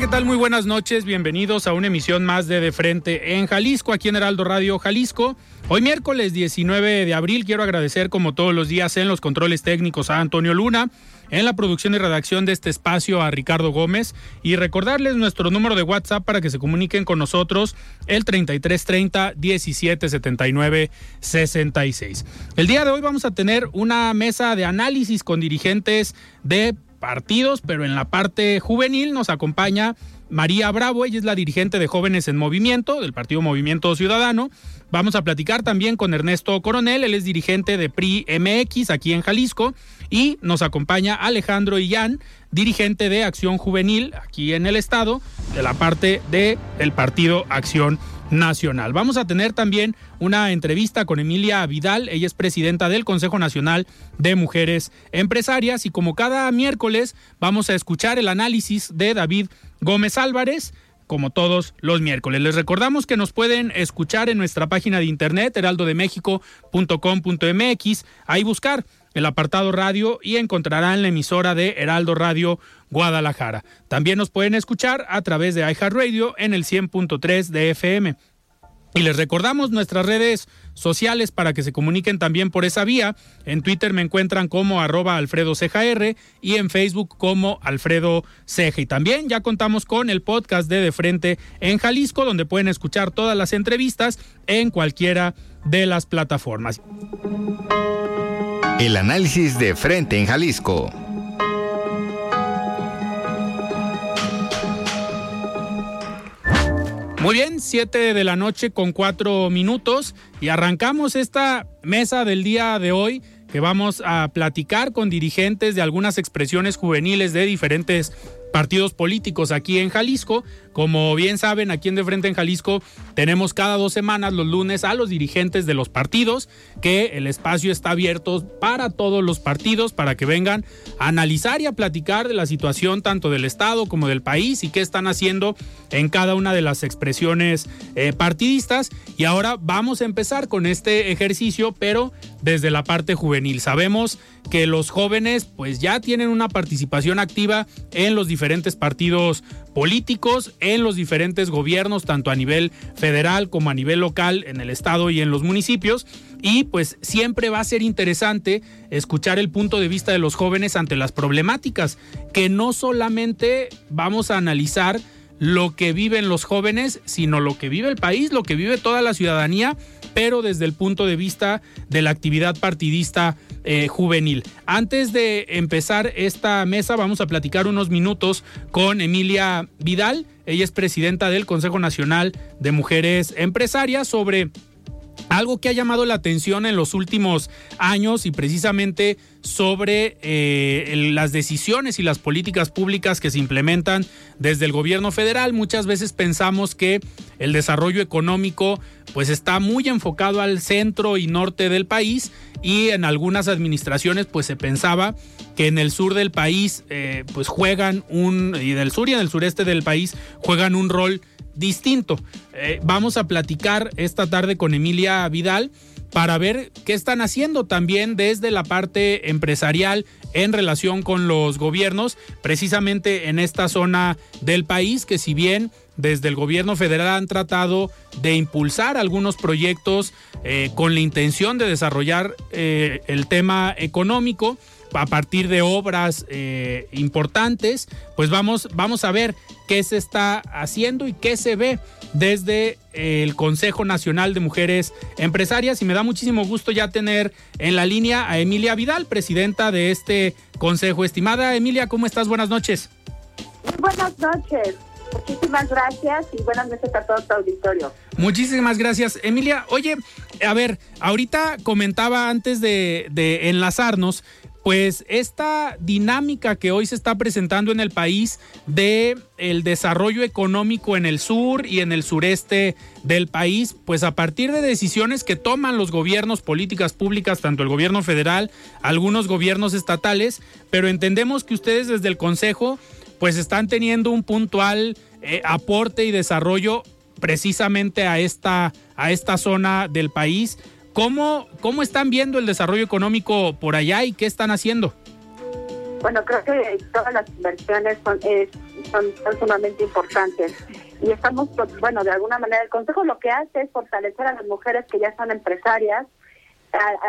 ¿Qué tal? Muy buenas noches. Bienvenidos a una emisión más de De Frente en Jalisco, aquí en Heraldo Radio Jalisco. Hoy miércoles 19 de abril quiero agradecer como todos los días en los controles técnicos a Antonio Luna, en la producción y redacción de este espacio a Ricardo Gómez y recordarles nuestro número de WhatsApp para que se comuniquen con nosotros el 3330 1779 66. El día de hoy vamos a tener una mesa de análisis con dirigentes de partidos, pero en la parte juvenil nos acompaña María Bravo, ella es la dirigente de Jóvenes en Movimiento, del Partido Movimiento Ciudadano. Vamos a platicar también con Ernesto Coronel, él es dirigente de PRI MX aquí en Jalisco. Y nos acompaña Alejandro Illán, dirigente de Acción Juvenil aquí en el estado, de la parte del el Partido Acción Nacional. Vamos a tener también una entrevista con Emilia Vidal, ella es presidenta del Consejo Nacional de Mujeres Empresarias y como cada miércoles vamos a escuchar el análisis de David Gómez Álvarez como todos los miércoles. Les recordamos que nos pueden escuchar en nuestra página de internet heraldodemexico.com.mx, ahí buscar el apartado radio y encontrarán la emisora de Heraldo Radio Guadalajara. También nos pueden escuchar a través de iHeartRadio en el 100.3 de FM. Y les recordamos nuestras redes sociales para que se comuniquen también por esa vía. En Twitter me encuentran como arroba Alfredo y en Facebook como Alfredo Ceja. Y también ya contamos con el podcast de De Frente en Jalisco, donde pueden escuchar todas las entrevistas en cualquiera las plataformas. El análisis de Frente en Jalisco. Muy bien, 7 de la noche con 4 minutos y arrancamos esta mesa del día de hoy que vamos a platicar con dirigentes de algunas expresiones juveniles de diferentes partidos políticos aquí en Jalisco. Como bien saben, aquí en De Frente en Jalisco tenemos cada dos semanas los lunes a los dirigentes de los partidos, que el espacio está abierto para todos los partidos, para que vengan a analizar y a platicar de la situación tanto del Estado como del país y qué están haciendo en cada una de las expresiones eh, partidistas. Y ahora vamos a empezar con este ejercicio, pero desde la parte juvenil. Sabemos que los jóvenes pues ya tienen una participación activa en los diferentes partidos políticos, en los diferentes gobiernos, tanto a nivel federal como a nivel local, en el estado y en los municipios. Y pues siempre va a ser interesante escuchar el punto de vista de los jóvenes ante las problemáticas, que no solamente vamos a analizar lo que viven los jóvenes, sino lo que vive el país, lo que vive toda la ciudadanía, pero desde el punto de vista de la actividad partidista eh, juvenil. Antes de empezar esta mesa, vamos a platicar unos minutos con Emilia Vidal. Ella es presidenta del Consejo Nacional de Mujeres Empresarias sobre algo que ha llamado la atención en los últimos años y precisamente sobre eh, las decisiones y las políticas públicas que se implementan desde el gobierno federal. Muchas veces pensamos que el desarrollo económico pues está muy enfocado al centro y norte del país y en algunas administraciones pues se pensaba que en el sur del país eh, pues juegan un y del sur y en el sureste del país juegan un rol distinto. Eh, vamos a platicar esta tarde con Emilia Vidal para ver qué están haciendo también desde la parte empresarial en relación con los gobiernos, precisamente en esta zona del país, que si bien desde el gobierno federal han tratado de impulsar algunos proyectos eh, con la intención de desarrollar eh, el tema económico a partir de obras eh, importantes, pues vamos, vamos a ver qué se está haciendo y qué se ve desde el Consejo Nacional de Mujeres Empresarias y me da muchísimo gusto ya tener en la línea a Emilia Vidal, presidenta de este consejo. Estimada Emilia, ¿cómo estás? Buenas noches. buenas noches. Muchísimas gracias y buenas noches a todo tu auditorio. Muchísimas gracias, Emilia. Oye, a ver, ahorita comentaba antes de, de enlazarnos pues esta dinámica que hoy se está presentando en el país de el desarrollo económico en el sur y en el sureste del país, pues a partir de decisiones que toman los gobiernos, políticas públicas, tanto el gobierno federal, algunos gobiernos estatales, pero entendemos que ustedes desde el Consejo pues están teniendo un puntual eh, aporte y desarrollo precisamente a esta, a esta zona del país ¿Cómo, ¿Cómo están viendo el desarrollo económico por allá y qué están haciendo? Bueno, creo que todas las inversiones son, son, sumamente importantes. Y estamos, pues, bueno, de alguna manera el Consejo lo que hace es fortalecer a las mujeres que ya son empresarias,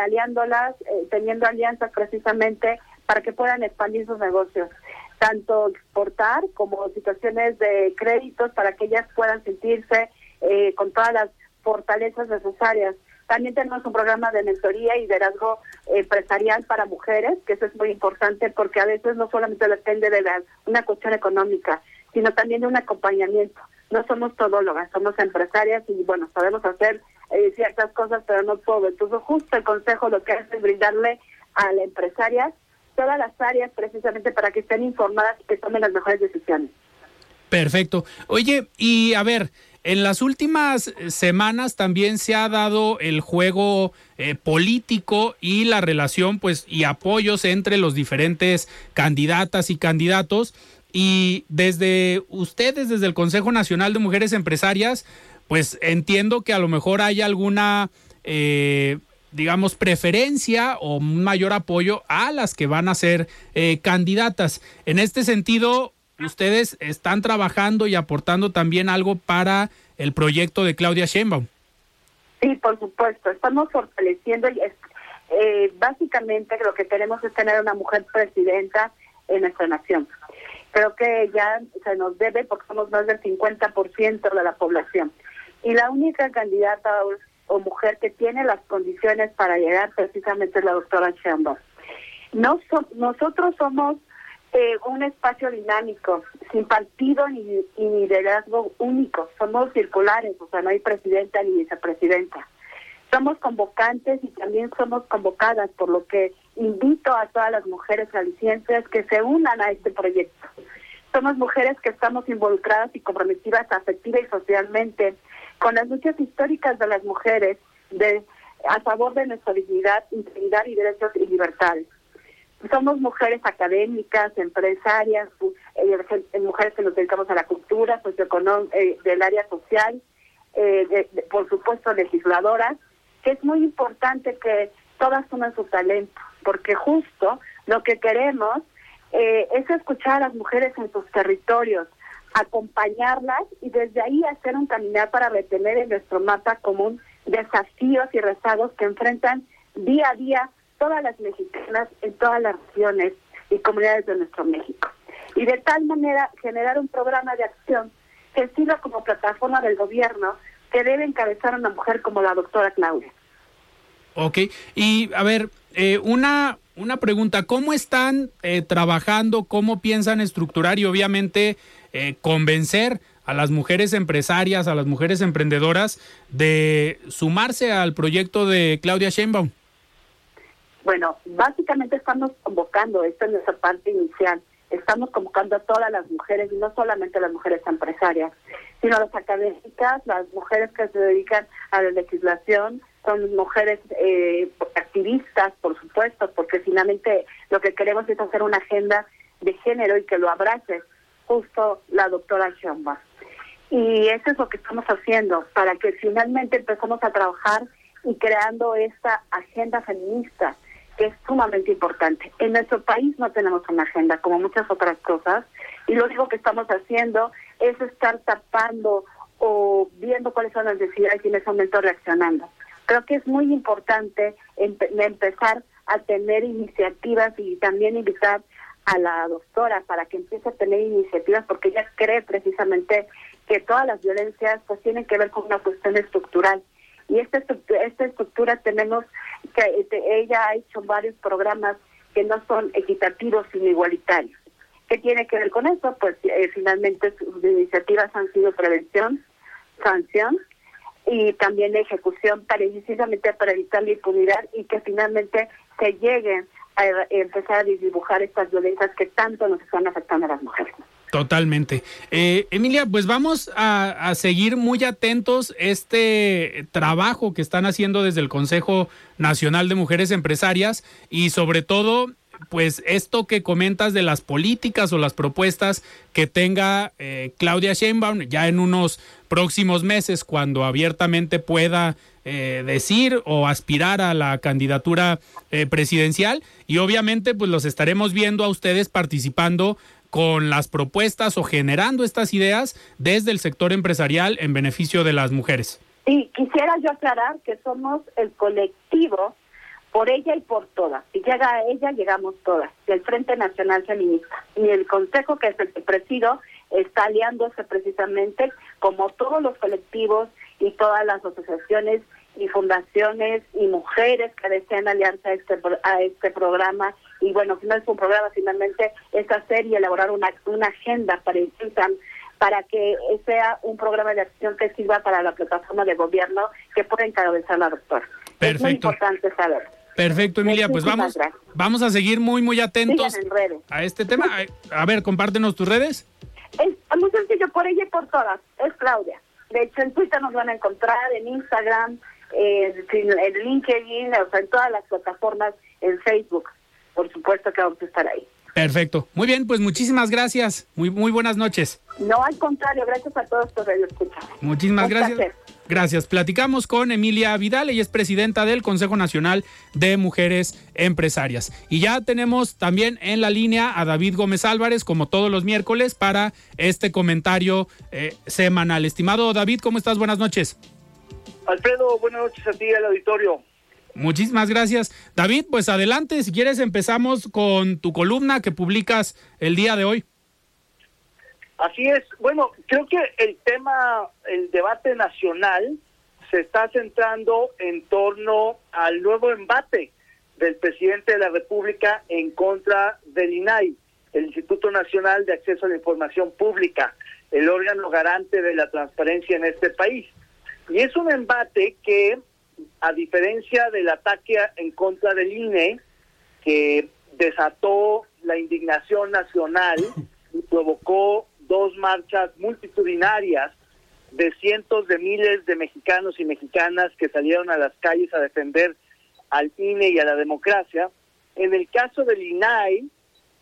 aliándolas, eh, teniendo alianzas precisamente para que puedan expandir sus negocios, tanto exportar como situaciones de créditos para que ellas puedan sentirse eh, con todas las fortalezas necesarias. También tenemos un programa de mentoría y liderazgo empresarial para mujeres, que eso es muy importante porque a veces no solamente depende de una cuestión económica, sino también de un acompañamiento. No somos todólogas, somos empresarias y bueno, sabemos hacer eh, ciertas cosas, pero no todo. Entonces justo el consejo lo que hace es brindarle a la empresaria todas las áreas precisamente para que estén informadas y que tomen las mejores decisiones. Perfecto. Oye, y a ver, en las últimas eh, semanas también se ha dado el juego eh, político y la relación pues y apoyos entre los diferentes candidatas y candidatos y desde ustedes desde el Consejo Nacional de Mujeres Empresarias pues entiendo que a lo mejor hay alguna eh, digamos, preferencia o un mayor apoyo a las que van a ser candidatas. En este sentido, ustedes están trabajando y aportando también algo para el proyecto de Claudia Sheinbaum. Sí, por supuesto. Estamos fortaleciendo y eh, básicamente lo que queremos es tener una mujer presidenta en nuestra nación. Creo que ya se nos debe porque somos más del 50% de la población. Y la única candidata o, mujer que tiene las condiciones para llegar precisamente es la doctora Sheinbaum. No nosotros somos eh, un espacio dinámico, sin partido ni, liderazgo único. Somos circulares, o sea, no hay presidenta ni vicepresidenta. Somos convocantes y también somos convocadas, por lo que invito a todas las mujeres alicientes que se unan a este proyecto. Somos mujeres que estamos involucradas y comprometidas afectiva y socialmente con las luchas históricas de las mujeres de a favor de nuestra dignidad, integridad y derechos y libertades somos mujeres académicas, empresarias, eh, mujeres que nos dedicamos a la cultura, eh, del área social, eh, por supuesto legisladoras, que es muy importante que todas sumen su talento, porque justo lo que queremos es escuchar a las mujeres en sus territorios, acompañarlas y desde ahí hacer un caminar para retener en nuestro mapa común desafíos y rezagos que enfrentan día a día todas las mexicanas en todas las regiones y comunidades de nuestro México. Y de tal manera generar un programa de acción que sirva como plataforma del gobierno que debe encabezar a una mujer como la doctora Claudia. Ok, y a ver, eh, una, una pregunta, ¿cómo están eh, trabajando, cómo piensan estructurar y obviamente eh, convencer a las mujeres empresarias, a las mujeres emprendedoras de sumarse al proyecto de Claudia Sheinbaum? Bueno, básicamente estamos convocando, esta es nuestra parte inicial, estamos convocando a todas las mujeres, no solamente las mujeres empresarias, sino las académicas, las mujeres que se dedican a la legislación, son mujeres eh, activistas, por supuesto, porque finalmente lo que queremos es hacer una agenda de género y que lo abrace justo la doctora Chamba. Y eso es lo que estamos haciendo, para que finalmente empezamos a trabajar y creando esta agenda feminista es sumamente importante. En nuestro país no tenemos una agenda, como muchas otras cosas, y lo único que estamos haciendo es estar tapando o viendo cuáles son las necesidades y en ese momento reaccionando. Creo que es muy importante empezar a tener iniciativas y también invitar a la doctora para que empiece a tener iniciativas porque ella cree precisamente que todas las violencias pues tienen que ver con una cuestión estructural y esta estructura, esta estructura tenemos que este, ella ha hecho varios programas que no son equitativos sino igualitarios. ¿Qué tiene que ver con eso? Pues eh, finalmente sus iniciativas han sido prevención, sanción y también ejecución precisamente para evitar la impunidad y que finalmente se lleguen a empezar a dibujar estas violencias que tanto nos están afectando a las mujeres. Totalmente. Eh, Emilia, pues vamos a, seguir muy atentos este trabajo que están haciendo desde el Consejo Nacional de Mujeres Empresarias y sobre todo pues esto que comentas de las políticas o las propuestas que tenga eh, Claudia Sheinbaum ya en unos próximos meses cuando abiertamente pueda eh, decir o aspirar a la candidatura eh, presidencial y obviamente pues los estaremos viendo a ustedes participando con las propuestas o generando estas ideas desde el sector empresarial en beneficio de las mujeres. Sí, quisiera yo aclarar que somos el colectivo por ella y por todas. Si llega a ella, llegamos todas, del Frente Nacional Feminista. Y el consejo que es el que presido está aliándose precisamente como todos los colectivos y todas las asociaciones y fundaciones y mujeres que desean aliarse a este, a este programa. Y bueno, no es un programa, finalmente es hacer y elaborar una, una agenda para para que sea un programa de acción que sirva para la plataforma de gobierno que pueda encabezar la doctora. Perfecto. Es muy importante saber. Perfecto, Emilia, pues vamos, vamos a seguir muy, muy atentos a este tema. A ver, compártenos tus redes. Es muy sencillo, por ella y por todas. Es Claudia. De hecho, en Twitter nos van a encontrar, en Instagram, en, LinkedIn, o sea, en todas las plataformas, en Facebook. Por supuesto que vamos a estar ahí. Perfecto. Muy bien, pues muchísimas gracias. Muy muy buenas noches. No, al contrario, gracias a todos por escuchar. Muchísimas gracias. Gracias. Platicamos con Emilia Vidal, ella es presidenta del Consejo Nacional de Mujeres Empresarias. Y ya tenemos también en la línea a David Gómez Álvarez, como todos los miércoles, para este comentario eh, semanal. Estimado David, ¿cómo estás? Buenas noches. Alfredo, buenas noches a ti al auditorio. Muchísimas gracias. David, pues adelante, si quieres empezamos con tu columna que publicas el día de hoy. Así es. Bueno, creo que el tema, el debate nacional se está centrando en torno al nuevo embate del presidente de la República en contra del INAI, el Instituto Nacional de Acceso a la Información Pública, el órgano garante de la transparencia en este país. Y es un embate que a diferencia del ataque en contra del INE, que desató la indignación nacional y provocó dos marchas multitudinarias de cientos de miles de mexicanos y mexicanas que salieron a las calles a defender al INE y a la democracia, en el caso del INAI,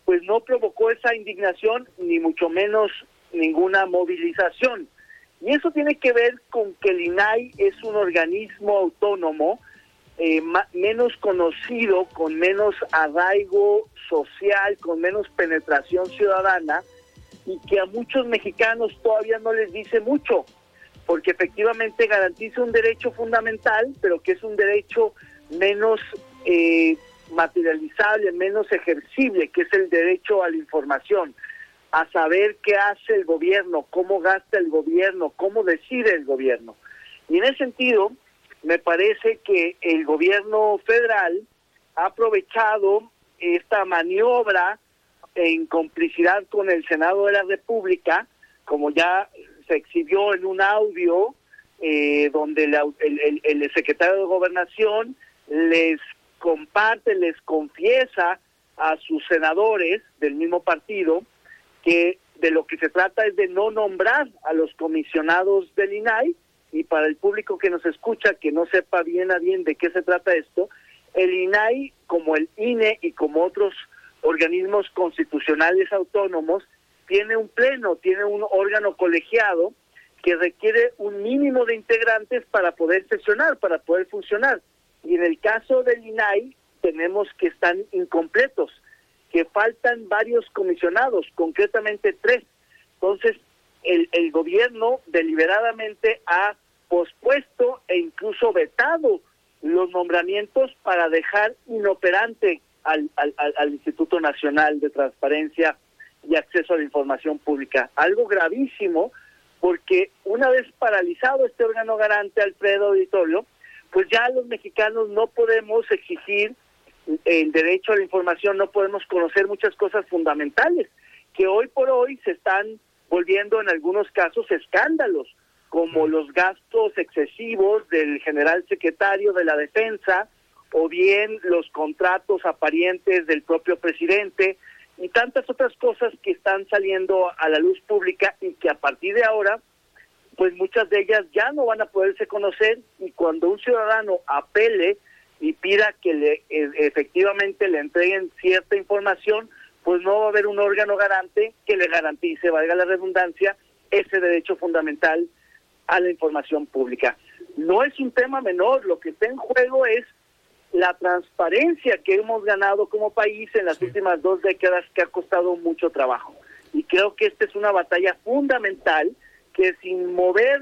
pues no provocó esa indignación ni mucho menos ninguna movilización. Y eso tiene que ver con que el INAI es un organismo autónomo eh, menos conocido, con menos arraigo social, con menos penetración ciudadana y que a muchos mexicanos todavía no les dice mucho, porque efectivamente garantiza un derecho fundamental, pero que es un derecho menos eh, materializable, menos ejercible, que es el derecho a la información a saber qué hace el gobierno, cómo gasta el gobierno, cómo decide el gobierno. Y en ese sentido, me parece que el gobierno federal ha aprovechado esta maniobra en complicidad con el Senado de la República, como ya se exhibió en un audio eh, donde el, el secretario de Gobernación les comparte, les confiesa a sus senadores del mismo partido que de lo que se trata es de no nombrar a los comisionados del INAI y para el público que nos escucha que no sepa bien a bien de qué se trata esto, el INAI como el INE y como otros organismos constitucionales autónomos tiene un pleno, tiene un órgano colegiado que requiere un mínimo de integrantes para poder sesionar, para poder funcionar. Y en el caso del INAI, tenemos que están incompletos, que faltan varios comisionados, concretamente tres. Entonces, el, el gobierno deliberadamente ha pospuesto e incluso vetado los nombramientos para dejar inoperante al, al, Instituto Nacional de Transparencia y Acceso a la Información Pública. Algo gravísimo porque una vez paralizado este órgano garante, Alfredo Auditorio, pues ya los mexicanos no podemos exigir el derecho a la información, no podemos conocer muchas cosas fundamentales que hoy por hoy se están volviendo en algunos casos escándalos, como los gastos excesivos del general secretario de la defensa, o bien los contratos aparentes del propio presidente, y tantas otras cosas que están saliendo a la luz pública y que a partir de ahora, pues muchas de ellas ya no van a poderse conocer y cuando un ciudadano apele y pida que le e, efectivamente le entreguen cierta información, pues no va a haber un órgano garante que le garantice, valga la redundancia, ese derecho fundamental a la información pública. No es un tema menor, lo que está en juego es la transparencia que hemos ganado como país en las últimas dos décadas que ha costado mucho trabajo. Y creo que esta es una batalla fundamental que sin mover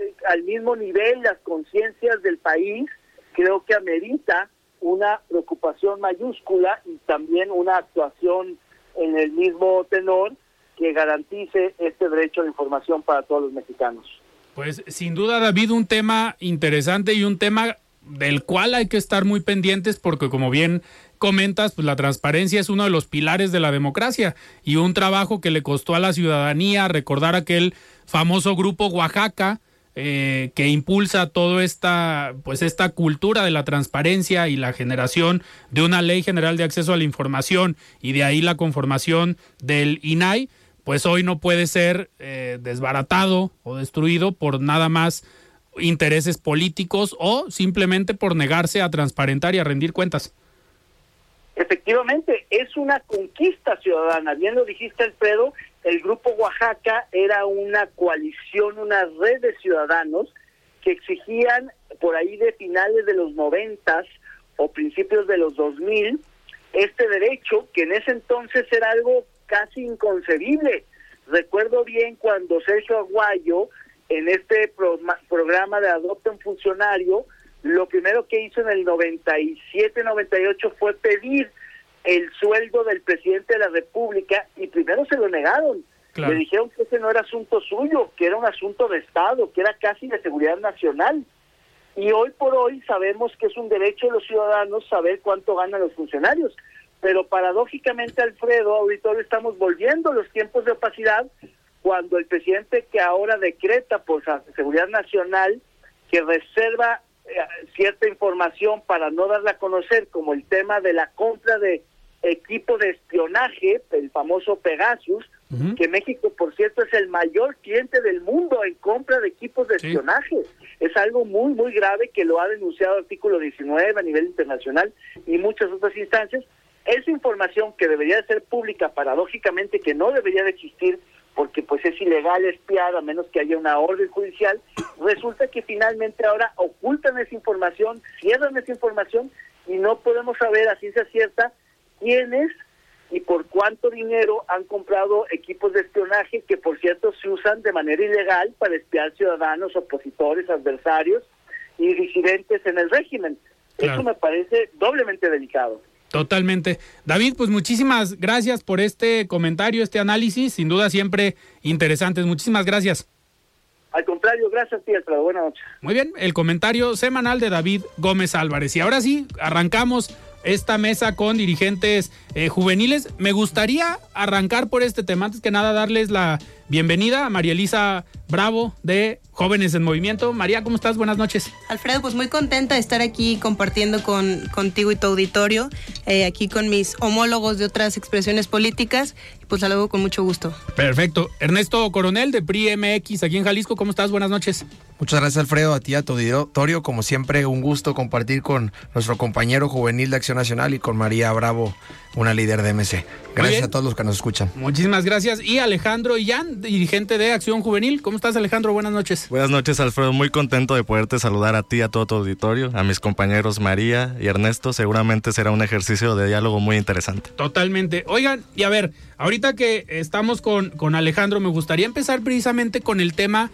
eh, al mismo nivel las conciencias del país, creo que amerita una preocupación mayúscula y también una actuación en el mismo tenor que garantice este derecho a la información para todos los mexicanos. Pues sin duda, David, un tema interesante y un tema del cual hay que estar muy pendientes porque como bien comentas, pues la transparencia es uno de los pilares de la democracia y un trabajo que le costó a la ciudadanía recordar aquel famoso grupo Oaxaca eh, que impulsa toda esta pues esta cultura de la transparencia y la generación de una ley general de acceso a la información y de ahí la conformación del INAI pues hoy no puede ser eh, desbaratado o destruido por nada más intereses políticos o simplemente por negarse a transparentar y a rendir cuentas. Efectivamente, es una conquista ciudadana. Bien lo dijiste, Alfredo, el Grupo Oaxaca era una coalición, una red de ciudadanos que exigían por ahí de finales de los noventas o principios de los dos mil este derecho que en ese entonces era algo casi inconcebible. Recuerdo bien cuando Sergio Aguayo en este programa de Adopta un Funcionario, lo primero que hizo en el 97-98 fue pedir el sueldo del presidente de la República y primero se lo negaron. Le dijeron que ese no era asunto suyo, que era un asunto de Estado, que era casi de seguridad nacional. Y hoy por hoy sabemos que es un derecho de los ciudadanos saber cuánto ganan los funcionarios. Pero paradójicamente, Alfredo, ahorita estamos volviendo los tiempos de opacidad cuando el presidente que ahora decreta por seguridad nacional que reserva eh, cierta información para no darla a conocer, como el tema de la compra de equipo de espionaje, el famoso Pegasus, que México, por cierto, es el mayor cliente del mundo en compra de equipos de espionaje. Es algo muy, muy grave que lo ha denunciado artículo 19 a nivel internacional y muchas otras instancias. Esa información que debería de ser pública, paradójicamente, que no debería de existir, porque pues es ilegal espiar a menos que haya una orden judicial, resulta que finalmente ahora ocultan esa información, cierran esa información y no podemos saber a ciencia cierta quiénes y por cuánto dinero han comprado equipos de espionaje que por cierto se usan de manera ilegal para espiar ciudadanos, opositores, adversarios y disidentes en el régimen. Eso me parece doblemente delicado. Totalmente. David, pues muchísimas gracias por este comentario, este análisis, sin duda siempre interesantes. Muchísimas gracias. Al contrario, gracias ti, Buenas noches. Muy bien, el comentario semanal de David Gómez Álvarez. Y ahora sí, arrancamos esta mesa con dirigentes eh, juveniles. Me gustaría arrancar por este tema. Antes que nada, darles la bienvenida a María Elisa Bravo de Jóvenes en Movimiento. María, ¿cómo estás? Buenas noches. Alfredo, pues muy contenta de estar aquí compartiendo con, contigo y tu auditorio, eh, aquí con mis homólogos de otras expresiones políticas. Pues la hago con mucho gusto. Perfecto. Ernesto Coronel de PRI MX aquí en Jalisco, ¿cómo estás? Buenas noches. Muchas gracias Alfredo, a ti, a tu auditorio. Como siempre, un gusto compartir con nuestro compañero juvenil de Acción Nacional y con María Bravo, una líder de MC. Gracias a todos los que nos escuchan. Muchísimas gracias. Y Alejandro Illán, dirigente de Acción Juvenil. ¿Cómo estás Alejandro? Buenas noches. Buenas noches Alfredo, muy contento de poderte saludar a ti, a todo tu auditorio, a mis compañeros María y Ernesto. Seguramente será un ejercicio de diálogo muy interesante. Totalmente. Oigan, y a ver, ahorita que estamos con, con Alejandro, me gustaría empezar precisamente con el tema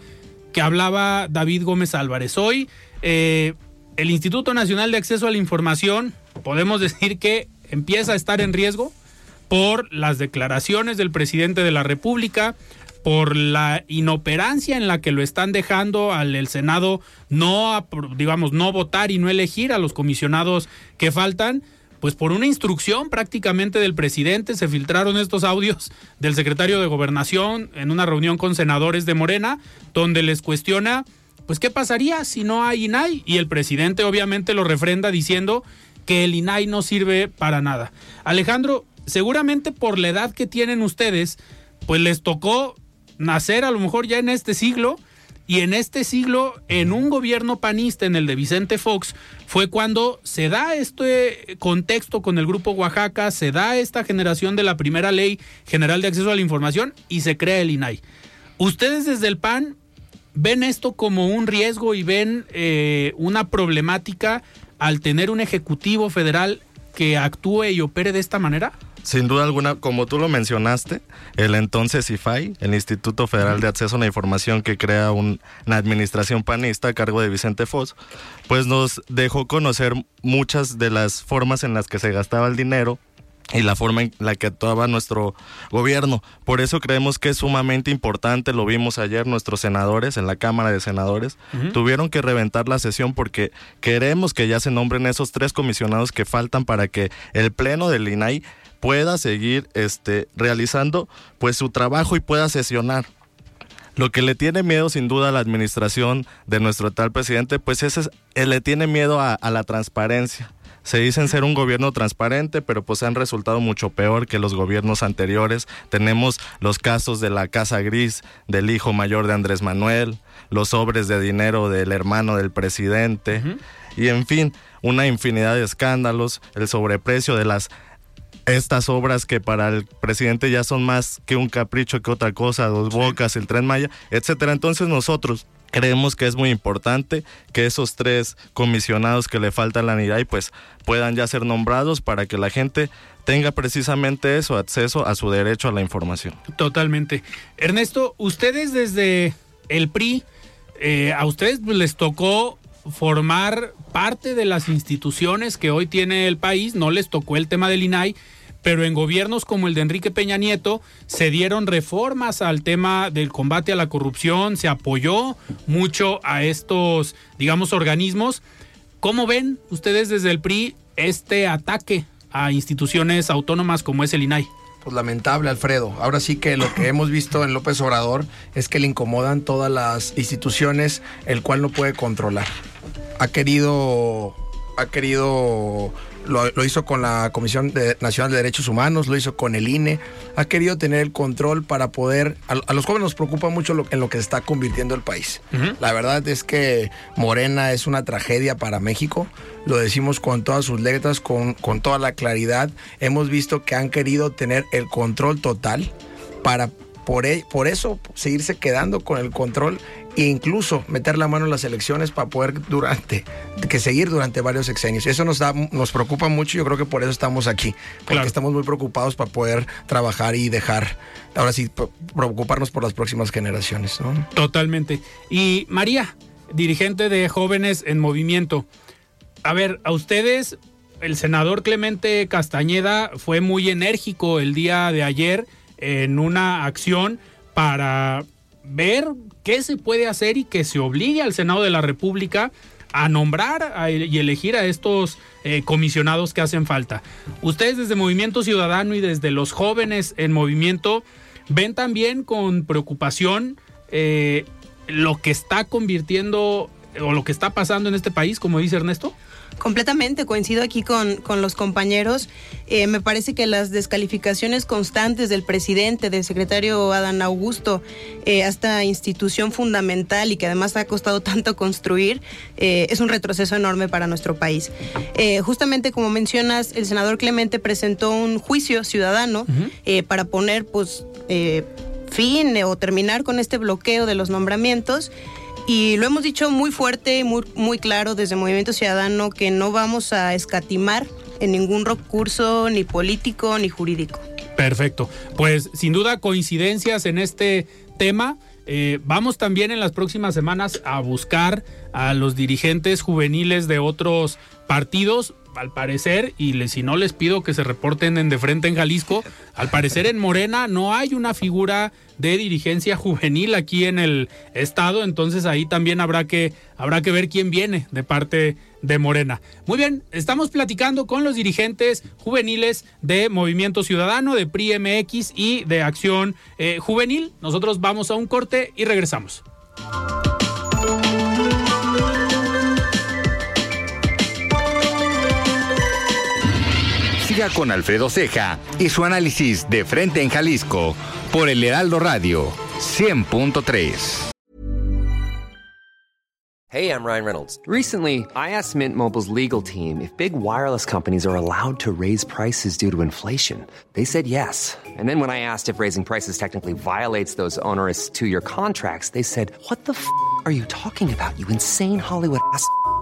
que hablaba David Gómez Álvarez. Hoy eh, el Instituto Nacional de Acceso a la Información, podemos decir que empieza a estar en riesgo por las declaraciones del presidente de la República, por la inoperancia en la que lo están dejando al Senado no, digamos, no votar y no elegir a los comisionados que faltan, pues por una instrucción prácticamente del presidente. Se filtraron estos audios del secretario de Gobernación en una reunión con senadores de Morena, donde les cuestiona, pues qué pasaría si no hay INAI y el presidente obviamente lo refrenda diciendo que el INAI no sirve para nada. Alejandro, seguramente por la edad que tienen ustedes, pues les tocó nacer a lo mejor ya en este siglo y en este siglo, en un gobierno panista, en el de Vicente Fox, fue cuando se da este contexto con el Grupo Oaxaca, se da esta generación de la primera ley general de acceso a la información y se crea el INAI. Ustedes desde el PAN ven esto como un riesgo y ven eh, una problemática al tener un ejecutivo federal que actúe y opere de esta manera? Sin duda alguna, como tú lo mencionaste, el entonces IFAI, el Instituto Federal de Acceso a la Información que crea una administración panista a cargo de Vicente Fox, pues nos dejó conocer muchas de las formas en las que se gastaba el dinero y la forma en la que actuaba nuestro gobierno. Por eso creemos que es sumamente importante, lo vimos ayer, nuestros senadores en la Cámara de Senadores tuvieron que reventar la sesión porque queremos que ya se nombren esos tres comisionados que faltan para que el Pleno del INAI pueda seguir este, realizando pues su trabajo y pueda sesionar. Lo que le tiene miedo sin duda a la administración de nuestro tal presidente, pues ese es, él le tiene miedo a, a la transparencia se dicen ser un gobierno transparente, pero pues han resultado mucho peor que los gobiernos anteriores. Tenemos los casos de la Casa Gris, del hijo mayor de Andrés Manuel, los sobres de dinero del hermano del presidente, y en fin, una infinidad de escándalos, el sobreprecio de las estas obras que para el presidente ya son más que un capricho que otra cosa, dos bocas, el tren Maya, etcétera. Entonces nosotros creemos que es muy importante que esos tres comisionados que le faltan a la NIRAI pues puedan ya ser nombrados para que la gente tenga precisamente eso, acceso a su derecho a la información. Totalmente. Ernesto, ustedes desde el PRI, eh, a ustedes pues, les tocó formar parte de las instituciones que hoy tiene el país, no les tocó el tema del INAI, pero en gobiernos como el de Enrique Peña Nieto se dieron reformas al tema del combate a la corrupción, se apoyó mucho a estos, digamos, organismos. ¿Cómo ven ustedes desde el PRI este ataque a instituciones autónomas como es el INAI? Pues lamentable, Alfredo. Ahora sí que lo que hemos visto en López Obrador es que le incomodan todas las instituciones, el cual no puede controlar. Ha querido, ha querido lo, hizo con la Comisión Nacional de Derechos Humanos, lo hizo con el INE, ha querido tener el control para poder, a, los jóvenes nos preocupa mucho lo, en lo que se está convirtiendo el país. La verdad es que Morena es una tragedia para México, lo decimos con todas sus letras, con, con toda la claridad, hemos visto que han querido tener el control total para por, e, por eso seguirse quedando con el control e incluso meter la mano en las elecciones para poder durante que seguir durante varios sexenios. Eso nos da nos preocupa mucho, yo creo que por eso estamos aquí, porque estamos muy preocupados para poder trabajar y dejar ahora sí preocuparnos por las próximas generaciones, Totalmente. Y María, dirigente de Jóvenes en Movimiento. A ver, a ustedes el senador Clemente Castañeda fue muy enérgico el día de ayer en una acción para ver qué se puede hacer y que se obligue al Senado de la República a nombrar y elegir a estos eh, comisionados que hacen falta. Ustedes desde Movimiento Ciudadano y desde los jóvenes en movimiento ven también con preocupación eh, lo que está convirtiendo o lo que está pasando en este país, como dice Ernesto. Completamente, coincido aquí con, con los compañeros. Eh, me parece que las descalificaciones constantes del presidente, del secretario Adán Augusto, eh, a esta institución fundamental y que además ha costado tanto construir, eh, es un retroceso enorme para nuestro país. Eh, justamente como mencionas, el senador Clemente presentó un juicio ciudadano para poner pues eh, fin o terminar con este bloqueo de los nombramientos. Y lo hemos dicho muy fuerte muy, muy claro desde Movimiento Ciudadano que no vamos a escatimar en ningún recurso ni político ni jurídico. Perfecto. Pues sin duda coincidencias en este tema. Eh, vamos también en las próximas semanas a buscar a los dirigentes juveniles de otros partidos. Al parecer, y si no les pido que se reporten en de frente en Jalisco, al parecer en Morena no hay una figura de dirigencia juvenil aquí en el estado, entonces ahí también habrá que, habrá que ver quién viene de parte de Morena. Muy bien, estamos platicando con los dirigentes juveniles de Movimiento Ciudadano, de PRI MX y de Acción eh, Juvenil. Nosotros vamos a un corte y regresamos. Siga con Alfredo Ceja y su análisis de frente en Jalisco por el Heraldo Radio 100.3. Hey, I'm Ryan Reynolds. Recently, I asked Mint Mobile's legal team if big wireless companies are allowed to raise prices due to inflation. They said yes. And then when I asked if raising prices technically violates those onerous two year contracts, they said, What the f are you talking about, you insane Hollywood ass?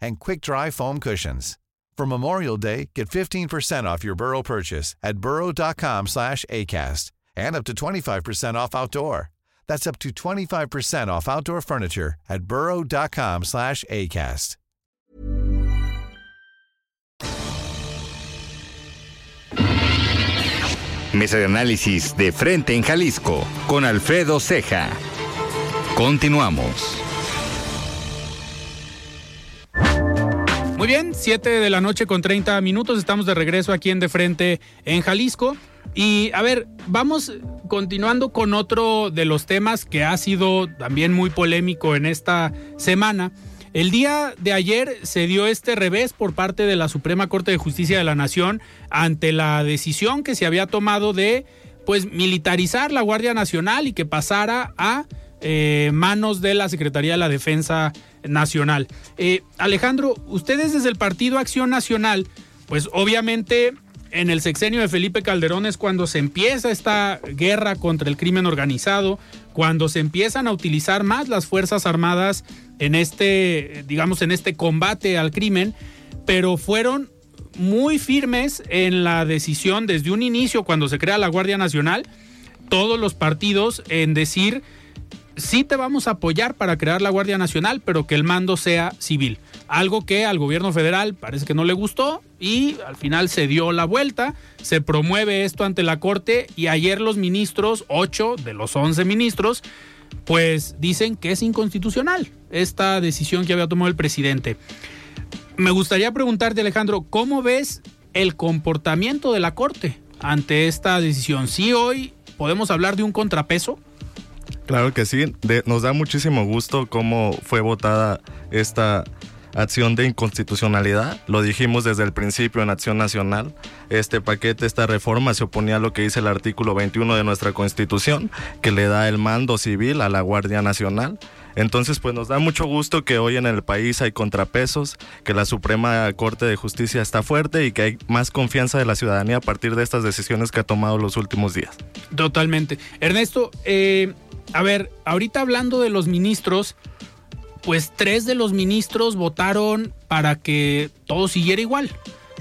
and quick-dry foam cushions. For Memorial Day, get 15% off your Burrow purchase at burrow.com slash ACAST and up to 25% off outdoor. That's up to 25% off outdoor furniture at burrow.com slash ACAST. Mesa de análisis de frente en Jalisco con Alfredo Ceja. Continuamos. Muy bien, 7 de la noche con 30 minutos. Estamos de regreso aquí en De Frente en Jalisco. Y a ver, vamos continuando con otro de los temas que ha sido también muy polémico en esta semana. El día de ayer se dio este revés por parte de la Suprema Corte de Justicia de la Nación ante la decisión que se había tomado de pues militarizar la Guardia Nacional y que pasara a eh, manos de la Secretaría de la Defensa Nacional. Eh, Alejandro, ustedes desde el Partido Acción Nacional, pues obviamente en el sexenio de Felipe Calderón es cuando se empieza esta guerra contra el crimen organizado, cuando se empiezan a utilizar más las Fuerzas Armadas en este, digamos, en este combate al crimen, pero fueron muy firmes en la decisión desde un inicio, cuando se crea la Guardia Nacional, todos los partidos en decir sí te vamos a apoyar para crear la Guardia Nacional, pero que el mando sea civil. Algo que al gobierno federal parece que no le gustó y al final se dio la vuelta, se promueve esto ante la Corte y ayer los ministros, ocho de los once ministros, pues dicen que es inconstitucional esta decisión que había tomado el presidente. Me gustaría preguntarte, Alejandro, ¿cómo ves el comportamiento de la Corte ante esta decisión? ¿Sí hoy podemos hablar de un contrapeso? Claro que sí, nos da muchísimo gusto cómo fue votada esta acción de inconstitucionalidad. Lo dijimos desde el principio en Acción Nacional. Este paquete, esta reforma se oponía a lo que dice el artículo 21 de nuestra Constitución, que le da el mando civil a la Guardia Nacional. Entonces, pues nos da mucho gusto que hoy en el país hay contrapesos, que la Suprema Corte de Justicia está fuerte y que hay más confianza de la ciudadanía a partir de estas decisiones que ha tomado los últimos días. Totalmente. Ernesto, eh, a ver, ahorita hablando de los ministros, pues tres de los ministros votaron para que todo siguiera igual.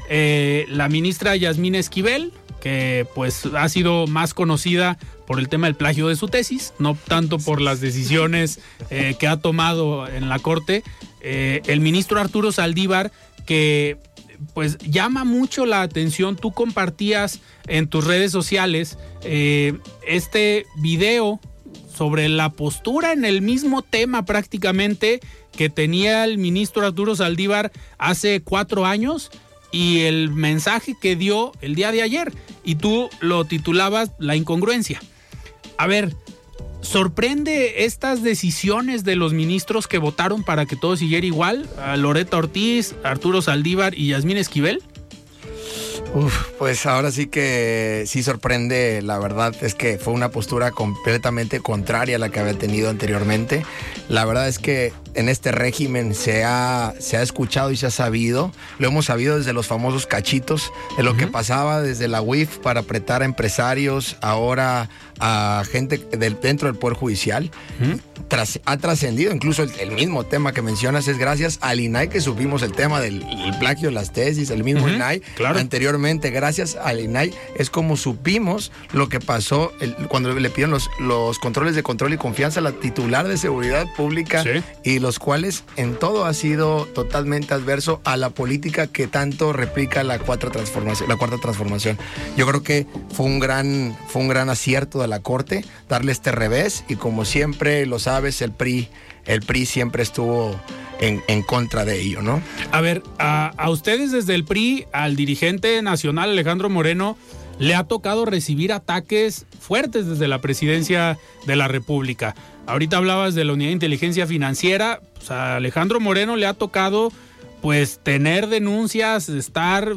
Eh, la ministra Yasmín Esquivel, que pues ha sido más conocida por el tema del plagio de su tesis, no tanto por las decisiones eh, que ha tomado en la Corte. Eh, el ministro Arturo Saldívar, que pues llama mucho la atención. Tú compartías en tus redes sociales este video sobre la postura en el mismo tema prácticamente que tenía el ministro Arturo Saldívar hace cuatro años y el mensaje que dio el día de ayer. Y tú lo titulabas La incongruencia. A ver, ¿sorprende estas decisiones de los ministros que votaron para que todo siguiera igual? A Loreta Ortiz, Arturo Saldívar y Yasmín Esquivel. Pues ahora sí que sí sorprende, la verdad es que fue una postura completamente contraria a la que había tenido anteriormente. La verdad es que en este régimen se ha, se ha escuchado y se ha sabido, lo hemos sabido desde los famosos cachitos, de lo que pasaba desde la UIF para apretar a empresarios, ahora a gente del, dentro del Poder Judicial. Tras- ha trascendido, incluso el, el mismo tema que mencionas es gracias al INAI que supimos el tema del el plagio de las tesis, el mismo INAI. claro. Anteriormente, gracias al INAI, es como supimos lo que pasó el- cuando le pidieron los, los controles de control y confianza a la titular de seguridad pública Sí. y los cuales en todo ha sido totalmente adverso a la política que tanto replica la cuarta transformación, la cuarta transformación. Yo creo que fue un gran, fue un gran acierto de la corte darle este revés y como siempre lo sabes el PRI, el PRI siempre estuvo en, en contra de ello, ¿no? A ver, a, a ustedes desde el PRI, al dirigente nacional Alejandro Moreno, le ha tocado recibir ataques fuertes desde la presidencia de la República. Ahorita hablabas de la unidad de inteligencia financiera, pues a Alejandro Moreno le ha tocado pues tener denuncias, estar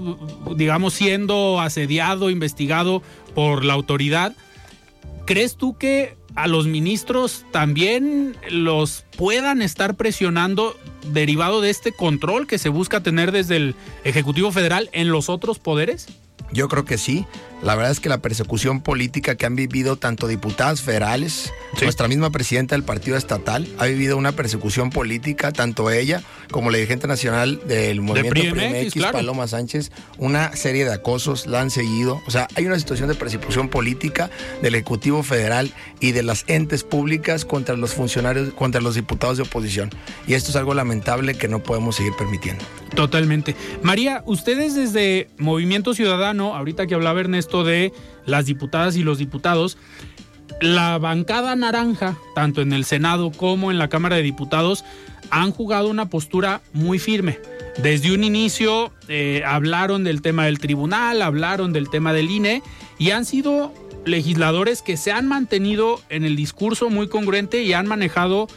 digamos siendo asediado, investigado por la autoridad. ¿Crees tú que a los ministros también los puedan estar presionando derivado de este control que se busca tener desde el Ejecutivo Federal en los otros poderes? Yo creo que sí. La verdad es que la persecución política que han vivido tanto diputadas federales, nuestra misma presidenta del partido estatal, ha vivido una persecución política, tanto ella como la dirigente nacional del movimiento PRI PRI MX, MX, claro. Paloma Sánchez, una serie de acosos la han seguido. O sea, hay una situación de persecución política del Ejecutivo Federal y de las entes públicas contra los funcionarios, contra los diputados de oposición. Y esto es algo lamentable que no podemos seguir permitiendo. Totalmente. María, ustedes desde Movimiento Ciudadano, ahorita que hablaba Ernesto de las diputadas y los diputados, la bancada naranja, tanto en el Senado como en la Cámara de Diputados, han jugado una postura muy firme. Desde un inicio eh, hablaron del tema del tribunal, hablaron del tema del INE y han sido legisladores que se han mantenido en el discurso muy congruente y han manejado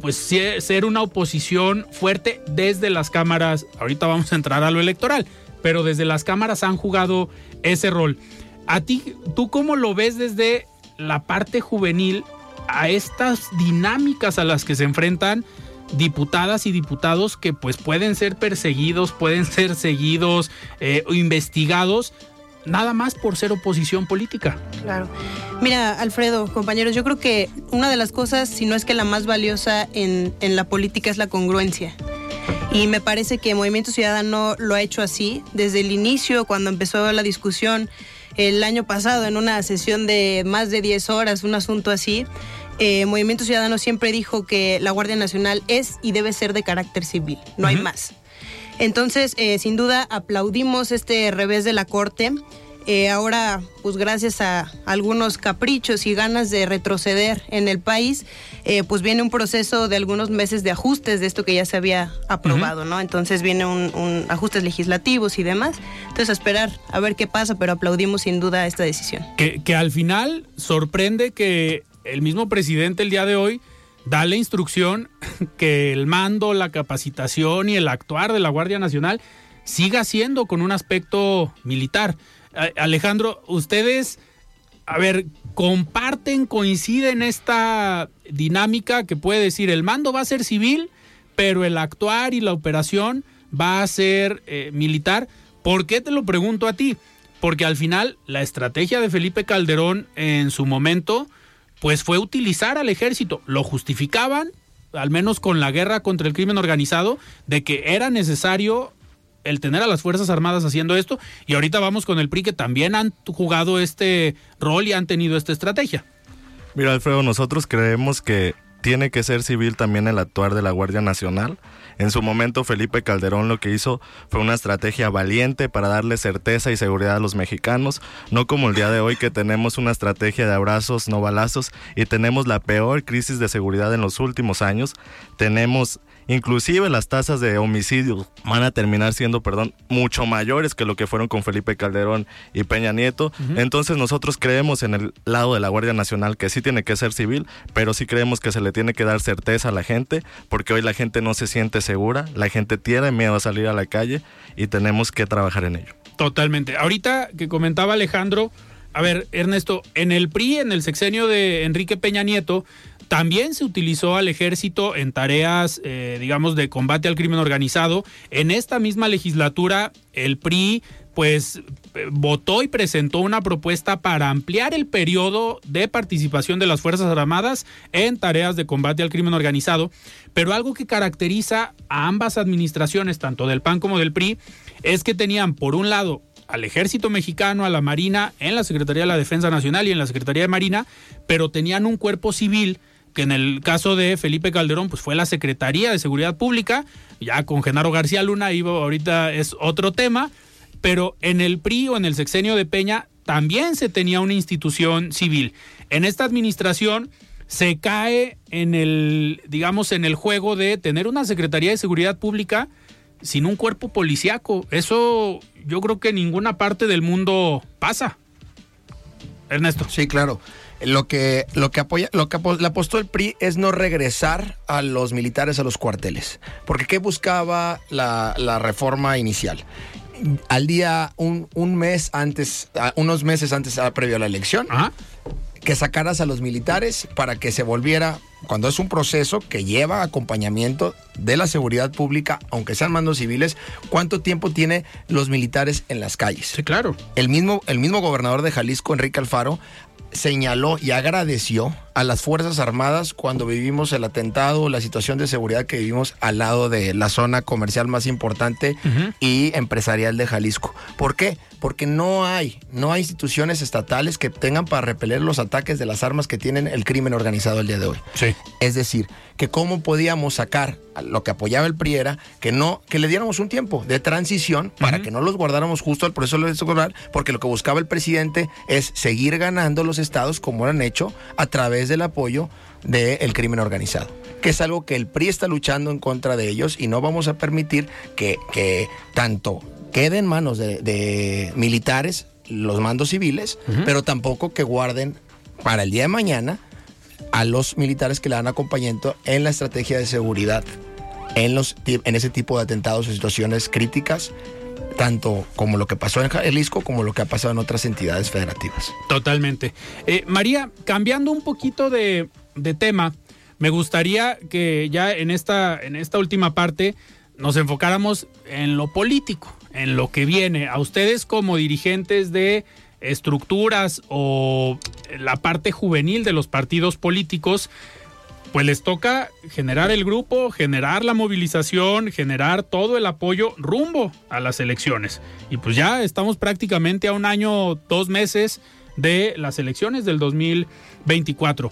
pues ser una oposición fuerte desde las cámaras. Ahorita vamos a entrar a lo electoral, pero desde las cámaras han jugado ese rol. A ti, ¿tú cómo lo ves desde la parte juvenil a estas dinámicas a las que se enfrentan diputadas y diputados que pues pueden ser perseguidos, pueden ser seguidos eh, o investigados, nada más por ser oposición política? Claro. Mira, Alfredo, compañeros, yo creo que una de las cosas, si no es que la más valiosa en, en la política, es la congruencia. Y me parece que Movimiento Ciudadano lo ha hecho así. Desde el inicio, cuando empezó la discusión el año pasado, en una sesión de más de 10 horas, un asunto así, eh, Movimiento Ciudadano siempre dijo que la Guardia Nacional es y debe ser de carácter civil, no hay más. Entonces, eh, sin duda, aplaudimos este revés de la Corte. Eh, ahora, pues gracias a algunos caprichos y ganas de retroceder en el país, eh, pues viene un proceso de algunos meses de ajustes de esto que ya se había aprobado, ¿no? Entonces viene un, un ajustes legislativos y demás. Entonces, a esperar a ver qué pasa, pero aplaudimos sin duda esta decisión. Que, que al final sorprende que el mismo presidente el día de hoy da la instrucción que el mando, la capacitación y el actuar de la Guardia Nacional siga siendo con un aspecto militar. Alejandro, ustedes, a ver, comparten, coinciden esta dinámica que puede decir el mando va a ser civil, pero el actuar y la operación va a ser eh, militar. ¿Por qué te lo pregunto a ti? Porque al final la estrategia de Felipe Calderón en su momento, pues fue utilizar al ejército. Lo justificaban, al menos con la guerra contra el crimen organizado, de que era necesario el tener a las Fuerzas Armadas haciendo esto. Y ahorita vamos con el PRI, que también han jugado este rol y han tenido esta estrategia. Mira, Alfredo, nosotros creemos que tiene que ser civil también el actuar de la Guardia Nacional. En su momento Felipe Calderón lo que hizo fue una estrategia valiente para darle certeza y seguridad a los mexicanos, no como el día de hoy que tenemos una estrategia de abrazos, no balazos y tenemos la peor crisis de seguridad en los últimos años. Tenemos Inclusive las tasas de homicidio van a terminar siendo, perdón, mucho mayores que lo que fueron con Felipe Calderón y Peña Nieto. Entonces nosotros creemos en el lado de la Guardia Nacional que sí tiene que ser civil, pero sí creemos que se le tiene que dar certeza a la gente, porque hoy la gente no se siente segura, la gente tiene miedo a salir a la calle y tenemos que trabajar en ello. Totalmente. Ahorita que comentaba Alejandro, a ver, Ernesto, en el PRI, en el sexenio de Enrique Peña Nieto, también se utilizó al ejército en tareas, eh, digamos, de combate al crimen organizado. En esta misma legislatura, el PRI pues eh, votó y presentó una propuesta para ampliar el periodo de participación de las Fuerzas Armadas en tareas de combate al crimen organizado, pero algo que caracteriza a ambas administraciones, tanto del PAN como del PRI, es que tenían por un lado al ejército mexicano, a la Marina, en la Secretaría de la Defensa Nacional y en la Secretaría de Marina, pero tenían un cuerpo civil que en el caso de Felipe Calderón, pues fue la Secretaría de Seguridad Pública, ya con Genaro García Luna, ahorita es otro tema, pero en el PRI o en el sexenio de Peña también se tenía una institución civil. En esta administración se cae en el, digamos, en el juego de tener una Secretaría de Seguridad Pública sin un cuerpo policiaco. Eso yo creo que en ninguna parte del mundo pasa. Ernesto. Sí, claro lo que, lo que apoya, lo que le apostó el PRI es no regresar a los militares a los cuarteles. Porque ¿qué buscaba la, la reforma inicial? Al día, un, un mes antes, unos meses antes, ah, previo a la elección, que sacaras a los militares para que se volviera, cuando es un proceso que lleva acompañamiento de la seguridad pública, aunque sean mandos civiles, ¿cuánto tiempo tiene los militares en las calles? Sí, claro. El mismo, el mismo gobernador de Jalisco, Enrique Alfaro, señaló y agradeció a las Fuerzas Armadas cuando vivimos el atentado, la situación de seguridad que vivimos al lado de la zona comercial más importante y empresarial de Jalisco. ¿Por qué? Porque no hay, no hay instituciones estatales que tengan para repeler los ataques de las armas que tienen el crimen organizado el día de hoy. Sí. Es decir, que cómo podíamos sacar lo que apoyaba el PRI era que no, que le diéramos un tiempo de transición para que no los guardáramos justo al proceso electoral, porque lo que buscaba el presidente es seguir ganando los estados como lo han hecho a través del apoyo del crimen organizado, que es algo que el PRI está luchando en contra de ellos y no vamos a permitir que, que tanto quede en manos de, militares los mandos civiles, pero tampoco que guarden para el día de mañana a los militares que le dan acompañamiento en la estrategia de seguridad en, los, en ese tipo de atentados o situaciones críticas tanto como lo que pasó en Jalisco como lo que ha pasado en otras entidades federativas. Totalmente. Eh, María, cambiando un poquito de, tema, me gustaría que ya en esta, en esta última parte nos enfocáramos en lo político, en lo que viene. A ustedes como dirigentes de estructuras o la parte juvenil de los partidos políticos, pues les toca generar el grupo, generar la movilización, generar todo el apoyo rumbo a las elecciones. Y pues ya estamos prácticamente a un año, dos meses de las elecciones del 2024.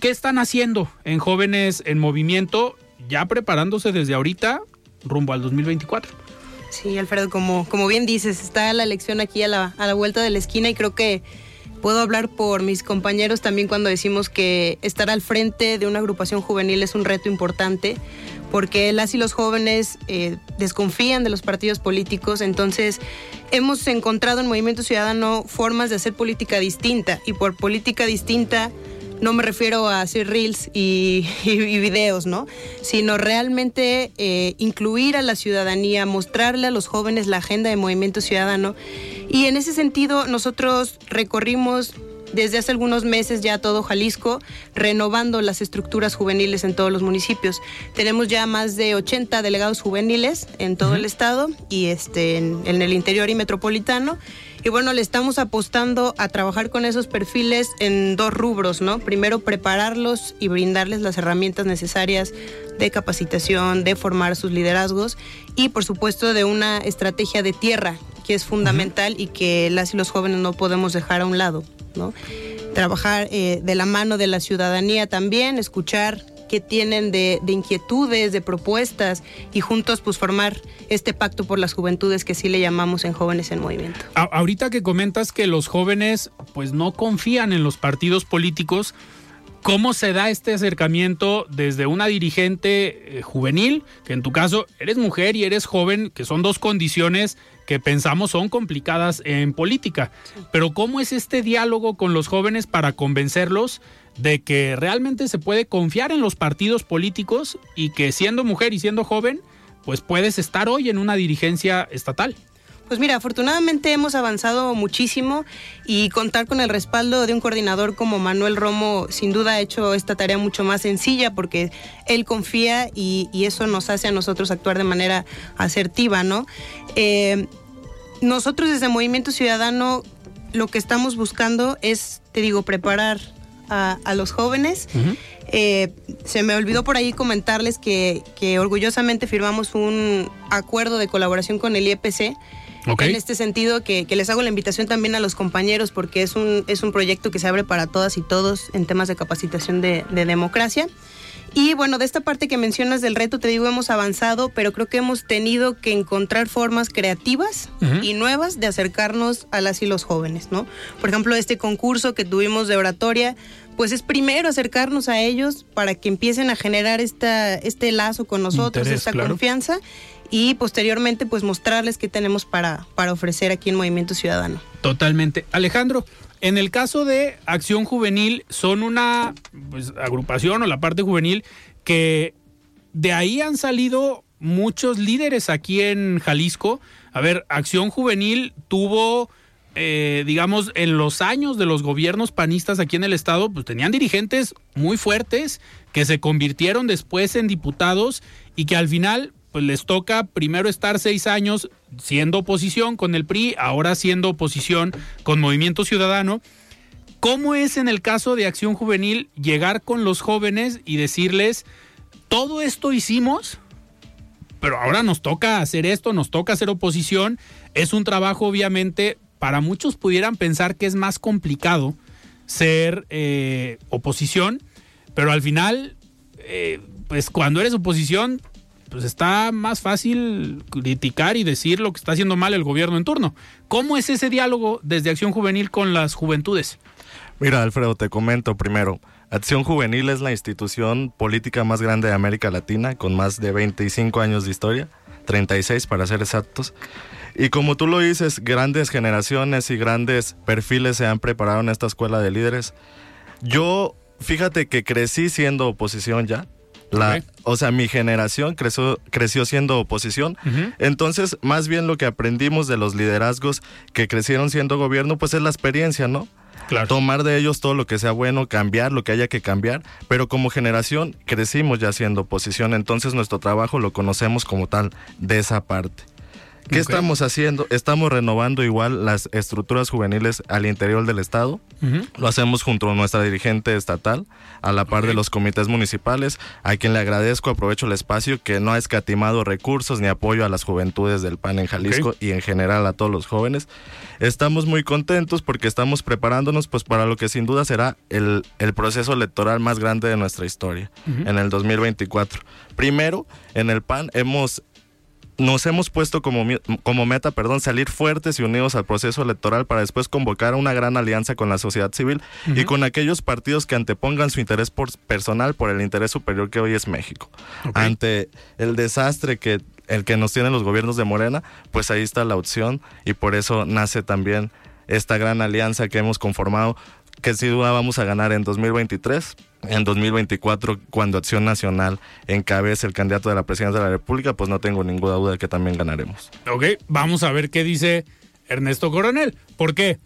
¿Qué están haciendo en jóvenes en movimiento, ya preparándose desde ahorita rumbo al 2024? Sí, Alfredo, como, como bien dices, está la elección aquí a la, a la vuelta de la esquina y creo que Puedo hablar por mis compañeros también cuando decimos que estar al frente de una agrupación juvenil es un reto importante porque las y los jóvenes eh, desconfían de los partidos políticos, entonces hemos encontrado en Movimiento Ciudadano formas de hacer política distinta y por política distinta no me refiero a hacer reels y, videos, ¿no? Sino realmente eh, incluir a la ciudadanía, mostrarle a los jóvenes la agenda de Movimiento Ciudadano. Y en ese sentido, nosotros recorrimos desde hace algunos meses ya todo Jalisco, renovando las estructuras juveniles en todos los municipios. Tenemos ya más de 80 delegados juveniles en todo el estado y este, en, en el interior y metropolitano. Y bueno, le estamos apostando a trabajar con esos perfiles en dos rubros, ¿no? Primero, prepararlos y brindarles las herramientas necesarias de capacitación, de formar sus liderazgos y, por supuesto, de una estrategia de tierra que es fundamental y que las y los jóvenes no podemos dejar a un lado, ¿no? Trabajar eh, de la mano de la ciudadanía también, escuchar qué tienen de, de inquietudes, de propuestas y juntos pues formar este pacto por las juventudes que sí le llamamos en Jóvenes en Movimiento. A- ahorita que comentas que los jóvenes pues no confían en los partidos políticos, ¿cómo se da este acercamiento desde una dirigente eh, juvenil, que en tu caso eres mujer y eres joven, que son dos condiciones que pensamos son complicadas en política? Pero ¿cómo es este diálogo con los jóvenes para convencerlos de que realmente se puede confiar en los partidos políticos y que siendo mujer y siendo joven, pues puedes estar hoy en una dirigencia estatal? Pues mira, afortunadamente hemos avanzado muchísimo y contar con el respaldo de un coordinador como Manuel Romo sin duda ha hecho esta tarea mucho más sencilla porque él confía y, eso nos hace a nosotros actuar de manera asertiva, ¿no? Eh, nosotros desde Movimiento Ciudadano lo que estamos buscando es, te digo, preparar a, a los jóvenes. Eh, se me olvidó por ahí comentarles que, que orgullosamente firmamos un acuerdo de colaboración con el IEPC. Ok. En este sentido, que, que les hago la invitación también a los compañeros, porque es un, es un proyecto que se abre para todas y todos en temas de capacitación de, de democracia. Y bueno, de esta parte que mencionas del reto, te digo, hemos avanzado, pero creo que hemos tenido que encontrar formas creativas y nuevas de acercarnos a las y los jóvenes, ¿no? Por ejemplo, este concurso que tuvimos de oratoria, pues es primero acercarnos a ellos para que empiecen a generar esta, este lazo con nosotros, Interés, esta claro. confianza y posteriormente pues mostrarles qué tenemos para, para ofrecer aquí en Movimiento Ciudadano. Totalmente. Alejandro, en el caso de Acción Juvenil, son una pues, agrupación o la parte juvenil que de ahí han salido muchos líderes aquí en Jalisco. A ver, Acción Juvenil tuvo, eh, digamos, en los años de los gobiernos panistas aquí en el estado, pues tenían dirigentes muy fuertes que se convirtieron después en diputados y que al final pues les toca primero estar seis años siendo oposición con el PRI, ahora siendo oposición con Movimiento Ciudadano. ¿Cómo es en el caso de Acción Juvenil llegar con los jóvenes y decirles, todo esto hicimos, pero ahora nos toca hacer esto, nos toca hacer oposición? Es un trabajo obviamente, para muchos pudieran pensar que es más complicado ser eh, oposición, pero al final, eh, pues cuando eres oposición, pues está más fácil criticar y decir lo que está haciendo mal el gobierno en turno. ¿Cómo es ese diálogo desde Acción Juvenil con las juventudes? Mira, Alfredo, te comento primero. Acción Juvenil es la institución política más grande de América Latina, con más de 25 años de historia, 36 para ser exactos. Y como tú lo dices, grandes generaciones y grandes perfiles se han preparado en esta escuela de líderes. Yo, fíjate que crecí siendo oposición ya. La. O sea, mi generación creció, creció siendo oposición. Entonces, más bien lo que aprendimos de los liderazgos que crecieron siendo gobierno, pues es la experiencia, ¿no? Tomar de ellos todo lo que sea bueno, cambiar lo que haya que cambiar, pero como generación crecimos ya siendo oposición, entonces nuestro trabajo lo conocemos como tal de esa parte. ¿Qué estamos haciendo? Estamos renovando igual las estructuras juveniles al interior del Estado. Lo hacemos junto a nuestra dirigente estatal, a la par de los comités municipales, a quien le agradezco, aprovecho el espacio, que no ha escatimado recursos ni apoyo a las juventudes del PAN en Jalisco y en general a todos los jóvenes. Estamos muy contentos porque estamos preparándonos pues para lo que sin duda será el, el proceso electoral más grande de nuestra historia Ujú. en el 2024. Primero, en el PAN hemos nos hemos puesto como, como meta, perdón, salir fuertes y unidos al proceso electoral para después convocar una gran alianza con la sociedad civil y con aquellos partidos que antepongan su interés por- personal por el interés superior que hoy es México. Ante el desastre que el que nos tienen los gobiernos de Morena, pues ahí está la opción y por eso nace también esta gran alianza que hemos conformado que sin duda vamos a ganar en 2023. En 2024, cuando Acción Nacional encabece el candidato de la presidencia de la República, pues no tengo ninguna duda de que también ganaremos. Ok, vamos a ver qué dice Ernesto Coronel. ¿Por qué?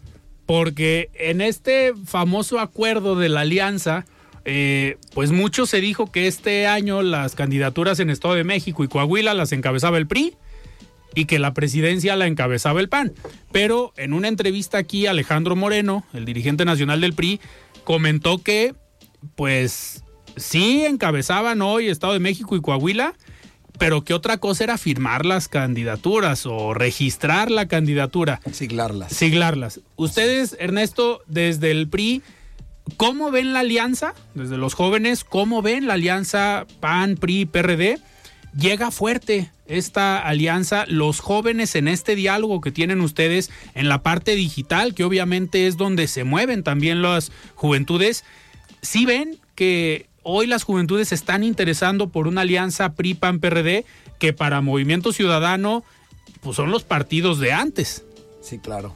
Porque en este famoso acuerdo de la alianza, eh, pues mucho se dijo que este año las candidaturas en Estado de México y Coahuila las encabezaba el PRI y que la presidencia la encabezaba el PAN. Pero en una entrevista aquí, Alejandro Moreno, el dirigente nacional del PRI, comentó que, pues, sí encabezaban hoy Estado de México y Coahuila, pero que otra cosa era firmar las candidaturas o registrar la candidatura. Siglarlas. Siglarlas. Ustedes, Ernesto, desde el PRI, ¿Cómo ven la alianza? Desde los jóvenes, ¿cómo ven la alianza PAN, PRI, PRD? Llega fuerte esta alianza, los jóvenes en este diálogo que tienen ustedes en la parte digital, que obviamente es donde se mueven también las juventudes, ¿sí ven que hoy las juventudes se están interesando por una alianza PRI-PAN-PRD que para Movimiento Ciudadano pues son los partidos de antes? Sí, claro.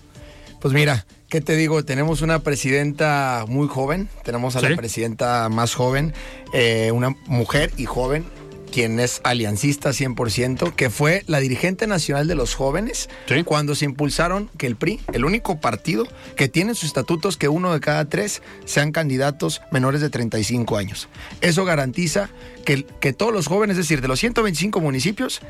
Pues mira, ¿qué te digo? Tenemos una presidenta muy joven, tenemos a Sí. la presidenta más joven, eh, una mujer y joven, quien es aliancista 100%, que fue la dirigente nacional de los jóvenes cuando se impulsaron que el PRI, el único partido que tiene en sus estatutos que uno de cada tres sean candidatos menores de 35 años. Eso garantiza que, que todos los jóvenes, es decir, de los 125 municipios,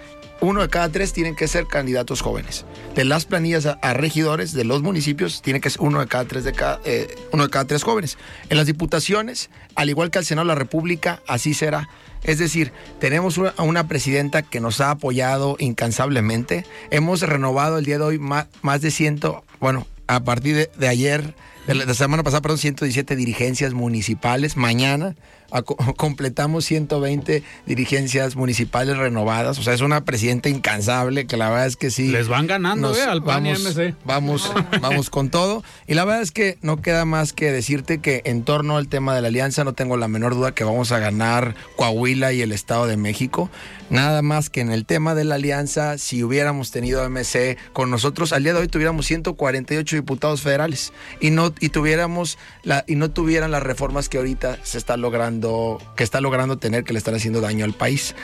uno de cada tres tienen que ser candidatos jóvenes. De las planillas a, a regidores de los municipios, tiene que ser uno de cada tres de cada, eh, uno de cada tres jóvenes. En las diputaciones, al igual que al Senado de la República, así será. Es decir, tenemos a una presidenta que nos ha apoyado incansablemente. Hemos renovado el día de hoy más, de ciento, bueno, a partir de, ayer, de la, de la semana pasada, perdón, 117 dirigencias municipales. Mañana completamos 120 dirigencias municipales renovadas. O sea, es una presidenta incansable que la verdad es que sí. Les van ganando, nos eh, al PAN y vamos, MC. Vamos, vamos con todo. Y la verdad es que no queda más que decirte que en torno al tema de la alianza no tengo la menor duda que vamos a ganar Coahuila y el Estado de México. Nada más que en el tema de la alianza, si hubiéramos tenido MC con nosotros, al día de hoy tuviéramos 148 diputados federales y no y tuviéramos la y no tuvieran las reformas que ahorita se está logrando que está logrando tener que le están haciendo daño al país.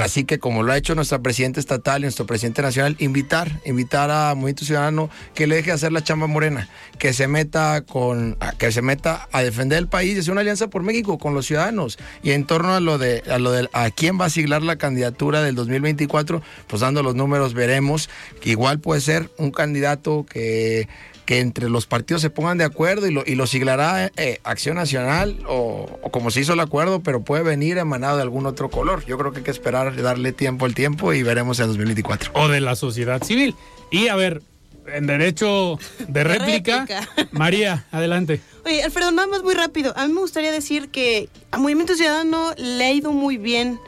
Así que como lo ha hecho nuestra presidenta estatal y nuestro presidente nacional, invitar, invitar a Movimiento Ciudadano que le deje hacer la chamba morena, que se meta con que se meta a defender el país hacer una alianza por México con los ciudadanos. Y en torno a lo de a lo de a quién va a siglar la candidatura del 2024, pues dando los números veremos. Igual puede ser un candidato que que entre los partidos se pongan de acuerdo y lo, y lo siglará eh, Acción Nacional o, o como se hizo el acuerdo, pero puede venir emanado de algún otro color. Yo creo que hay que esperar, darle tiempo al tiempo y veremos en 2024. O de la sociedad civil. Y a ver, en derecho de réplica, María, adelante. Oye, Alfredo, nada más muy rápido. A mí me gustaría decir que a Movimiento Ciudadano le ha ido muy bien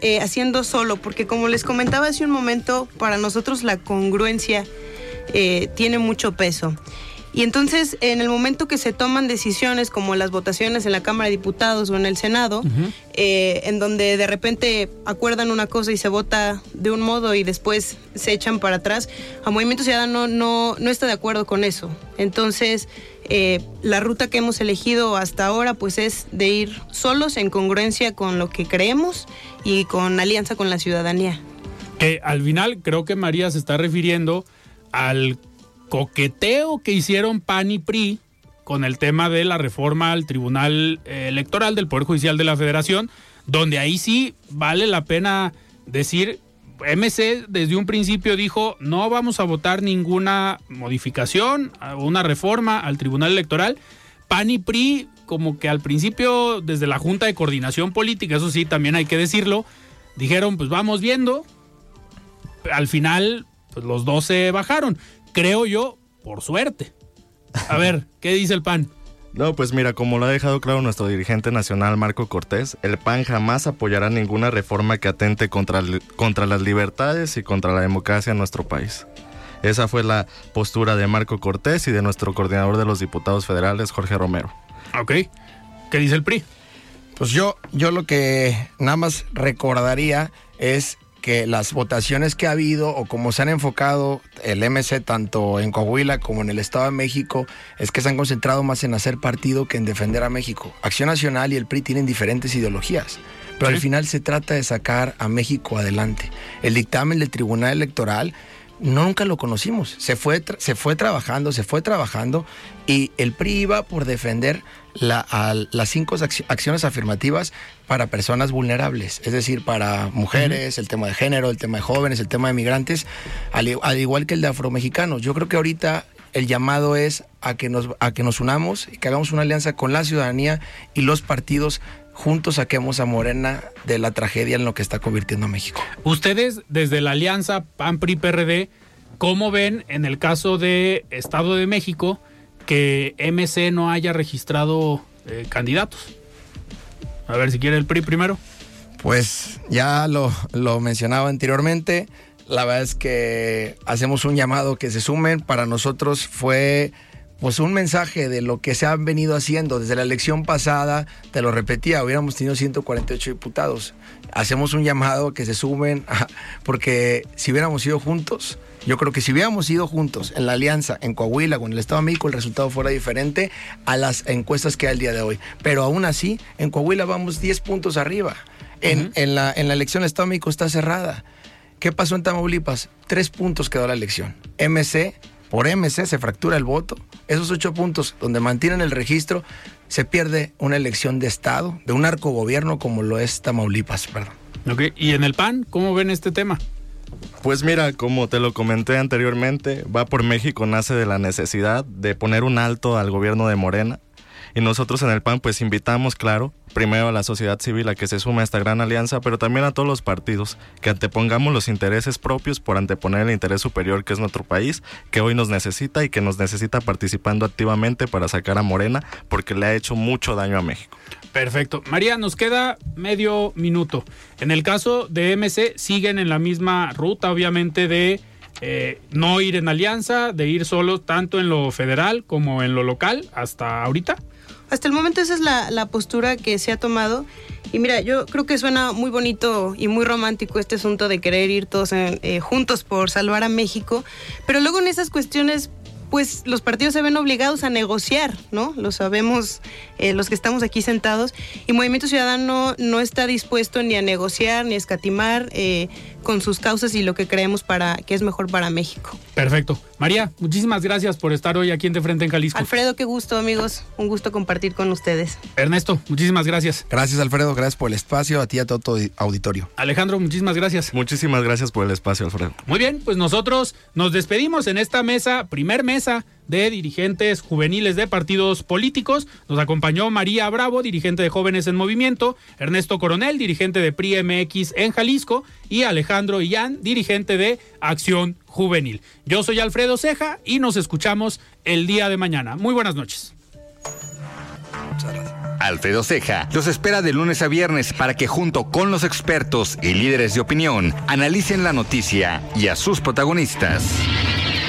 eh, haciendo solo, porque como les comentaba hace un momento, para nosotros la congruencia eh, tiene mucho peso. Y entonces, en el momento que se toman decisiones como las votaciones en la Cámara de Diputados o en el Senado, eh, en donde de repente acuerdan una cosa y se vota de un modo y después se echan para atrás, a Movimiento Ciudadano no, no está de acuerdo con eso. Entonces, eh, la ruta que hemos elegido hasta ahora pues es de ir solos en congruencia con lo que creemos y con alianza con la ciudadanía. Que al final creo que María se está refiriendo al coqueteo que hicieron PAN y PRI con el tema de la reforma al Tribunal Electoral del Poder Judicial de la Federación, donde ahí sí vale la pena decir, MC desde un principio dijo, no vamos a votar ninguna modificación, una reforma al Tribunal Electoral. PAN y PRI, como que al principio, desde la Junta de Coordinación Política, eso sí, también hay que decirlo, dijeron, pues vamos viendo. Al final, pues los dos se bajaron. Creo yo, por suerte. A ver, ¿qué dice el PAN? No, pues mira, como lo ha dejado claro nuestro dirigente nacional Marco Cortés, el PAN jamás apoyará ninguna reforma que atente contra, contra las libertades y contra la democracia en nuestro país. Esa fue la postura de Marco Cortés y de nuestro coordinador de los diputados federales, Jorge Romero. Ok. ¿Qué dice el PRI? Pues yo, yo lo que nada más recordaría es que las votaciones que ha habido o como se han enfocado el MC tanto en Coahuila como en el Estado de México es que se han concentrado más en hacer partido que en defender a México. Acción Nacional y el PRI tienen diferentes ideologías, pero al final se trata de sacar a México adelante. El dictamen del Tribunal Electoral nunca lo conocimos. Se fue, se fue trabajando, se fue trabajando y el PRI iba por defender la- a- las cinco acci- acciones afirmativas para personas vulnerables, es decir, para mujeres, el tema de género, el tema de jóvenes, el tema de migrantes, al, igual que el de afromexicanos. Yo creo que ahorita el llamado es a que nos, a que nos unamos y que hagamos una alianza con la ciudadanía y los partidos. Juntos saquemos a Morena de la tragedia en lo que está convirtiendo a México. Ustedes, desde la alianza PAN-PRI-PRD, ¿cómo ven en el caso de Estado de México que MC no haya registrado eh, candidatos. A ver si quiere el PRI primero. Pues ya lo, lo mencionaba anteriormente. La verdad es que hacemos un llamado que se sumen. Para nosotros fue pues un mensaje de lo que se han venido haciendo desde la elección pasada, te lo repetía, hubiéramos tenido 148 diputados. Hacemos un llamado que se sumen, porque si hubiéramos ido juntos, yo creo que si hubiéramos ido juntos en la alianza en Coahuila en el Estado de México, el resultado fuera diferente a las encuestas que hay el día de hoy. Pero aún así, en Coahuila vamos 10 puntos arriba. En, en, la, en la elección del Estado de México está cerrada. ¿Qué pasó en Tamaulipas? Tres puntos quedó la elección. MC por MC se fractura el voto. Esos ocho puntos donde mantienen el registro, se pierde una elección de Estado, de un arco gobierno como lo es Tamaulipas. Perdón. ¿y en el PAN cómo ven este tema? Pues mira, como te lo comenté anteriormente, Va por México nace de la necesidad de poner un alto al gobierno de Morena. Y nosotros en el PAN pues invitamos, claro, primero a la sociedad civil a que se sume a esta gran alianza, pero también a todos los partidos, que antepongamos los intereses propios por anteponer el interés superior que es nuestro país, que hoy nos necesita y que nos necesita participando activamente para sacar a Morena, porque le ha hecho mucho daño a México. Perfecto. María, nos queda medio minuto. En el caso de MC, siguen en la misma ruta, obviamente, de eh, no ir en alianza, de ir solo tanto en lo federal como en lo local hasta ahorita. Hasta el momento esa es la, postura que se ha tomado. Y mira, yo creo que suena muy bonito y muy romántico este asunto de querer ir todos eh, juntos por salvar a México, pero luego en esas cuestiones pues los partidos se ven obligados a negociar, ¿no? Lo sabemos eh, los que estamos aquí sentados. Y Movimiento Ciudadano no está dispuesto ni a negociar ni a escatimar eh, con sus causas y lo que creemos para que es mejor para México. Perfecto. María, muchísimas gracias por estar hoy aquí en De Frente en Jalisco. Alfredo, qué gusto, amigos. Un gusto compartir con ustedes. Ernesto, muchísimas gracias. Gracias, Alfredo. Gracias por el espacio. A ti y a todo tu auditorio. Alejandro, muchísimas gracias. Muchísimas gracias por el espacio, Alfredo. Muy bien, pues nosotros nos despedimos en esta mesa, primer de dirigentes juveniles de partidos políticos. Nos acompañó María Bravo, dirigente de Jóvenes en Movimiento, Ernesto Coronel, dirigente de PRI MX en Jalisco, y Alejandro Illán, dirigente de Acción Juvenil. Yo soy Alfredo Ceja y nos escuchamos el día de mañana. Muy buenas noches. Alfredo Ceja los espera de lunes a viernes para que junto con los expertos y líderes de opinión analicen la noticia y a sus protagonistas.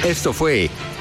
Esto fue